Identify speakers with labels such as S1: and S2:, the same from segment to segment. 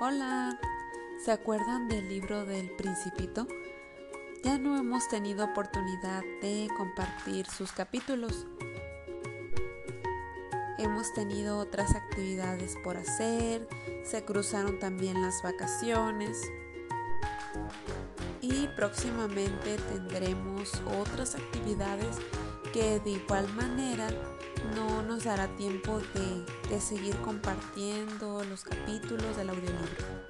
S1: Hola, ¿se acuerdan del libro del principito? Ya no hemos tenido oportunidad de compartir sus capítulos. Hemos tenido otras actividades por hacer, se cruzaron también las vacaciones y próximamente tendremos otras actividades que de igual manera no nos dará tiempo de, seguir compartiendo los capítulos del audiolibro.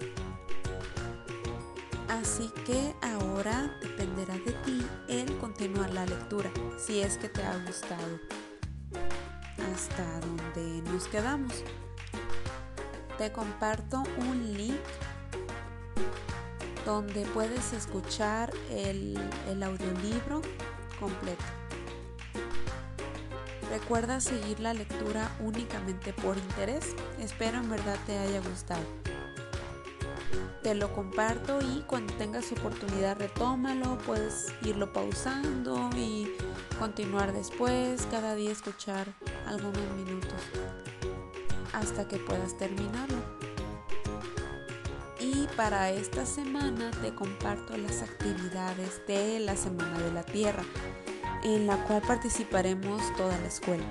S1: Así que ahora dependerá de ti el continuar la lectura, si es que te ha gustado. Hasta donde nos quedamos. Te comparto un link donde puedes escuchar el, el audiolibro completo. Recuerda seguir la lectura únicamente por interés. Espero en verdad te haya gustado. Te lo comparto y cuando tengas oportunidad retómalo, puedes irlo pausando y continuar después, cada día escuchar algunos minutos hasta que puedas terminarlo. Y para esta semana te comparto las actividades de la Semana de la Tierra en la cual participaremos toda la escuela.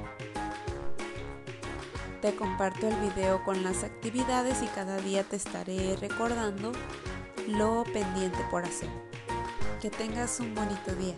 S1: Te comparto el video con las actividades y cada día te estaré recordando lo pendiente por hacer. Que tengas un bonito día.